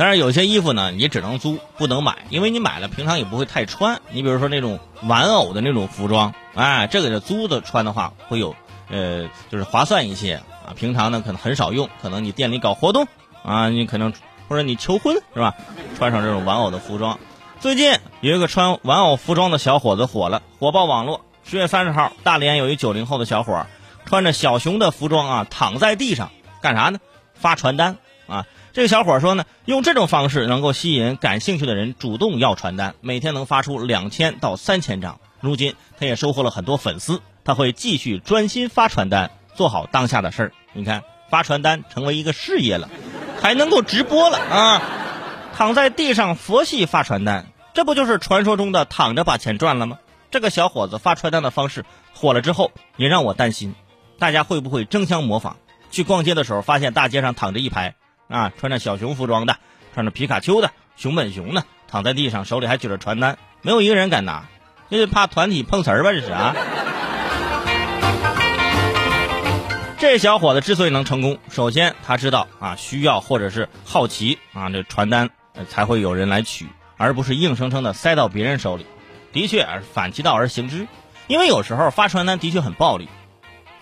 但是有些衣服呢，你只能租不能买，因为你买了平常也不会太穿。你比如说那种玩偶的那种服装，哎，这个是租的穿的话会有，呃，就是划算一些啊。平常呢可能很少用，可能你店里搞活动啊，你可能或者你求婚是吧，穿上这种玩偶的服装。最近有一个穿玩偶服装的小伙子火了，火爆网络。十月三十号，大连有一九零后的小伙穿着小熊的服装啊，躺在地上干啥呢？发传单啊。这个小伙说呢，用这种方式能够吸引感兴趣的人主动要传单，每天能发出两千到三千张。如今他也收获了很多粉丝，他会继续专心发传单，做好当下的事儿。你看，发传单成为一个事业了，还能够直播了啊！躺在地上佛系发传单，这不就是传说中的躺着把钱赚了吗？这个小伙子发传单的方式火了之后，也让我担心，大家会不会争相模仿？去逛街的时候，发现大街上躺着一排。啊，穿着小熊服装的，穿着皮卡丘的，熊本熊的，躺在地上，手里还举着传单，没有一个人敢拿，这是怕团体碰瓷儿吧？这是啊。这小伙子之所以能成功，首先他知道啊，需要或者是好奇啊，这传单才会有人来取，而不是硬生生的塞到别人手里。的确，反其道而行之，因为有时候发传单的确很暴力，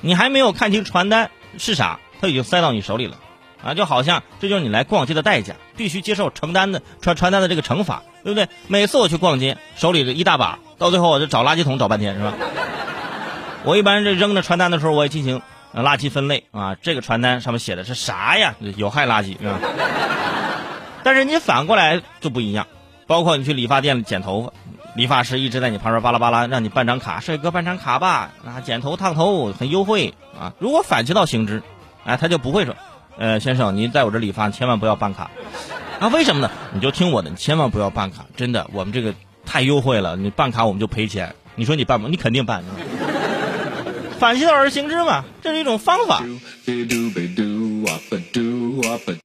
你还没有看清传单是啥，他已经塞到你手里了。啊，就好像这就是你来逛街的代价，必须接受承担的传传单的这个惩罚，对不对？每次我去逛街，手里这一大把，到最后我就找垃圾桶找半天，是吧？我一般这扔着传单的时候，我也进行垃圾分类啊。这个传单上面写的是啥呀？有害垃圾，是吧？但是你反过来就不一样，包括你去理发店剪头发，理发师一直在你旁边巴拉巴拉让你办张卡，帅哥办张卡吧，啊，剪头烫头很优惠啊。如果反其道行之，哎，他就不会说。呃，先生，您在我这理发千万不要办卡，啊，为什么呢？你就听我的，你千万不要办卡，真的，我们这个太优惠了，你办卡我们就赔钱。你说你办不？你肯定办，反其道而行之嘛，这是一种方法。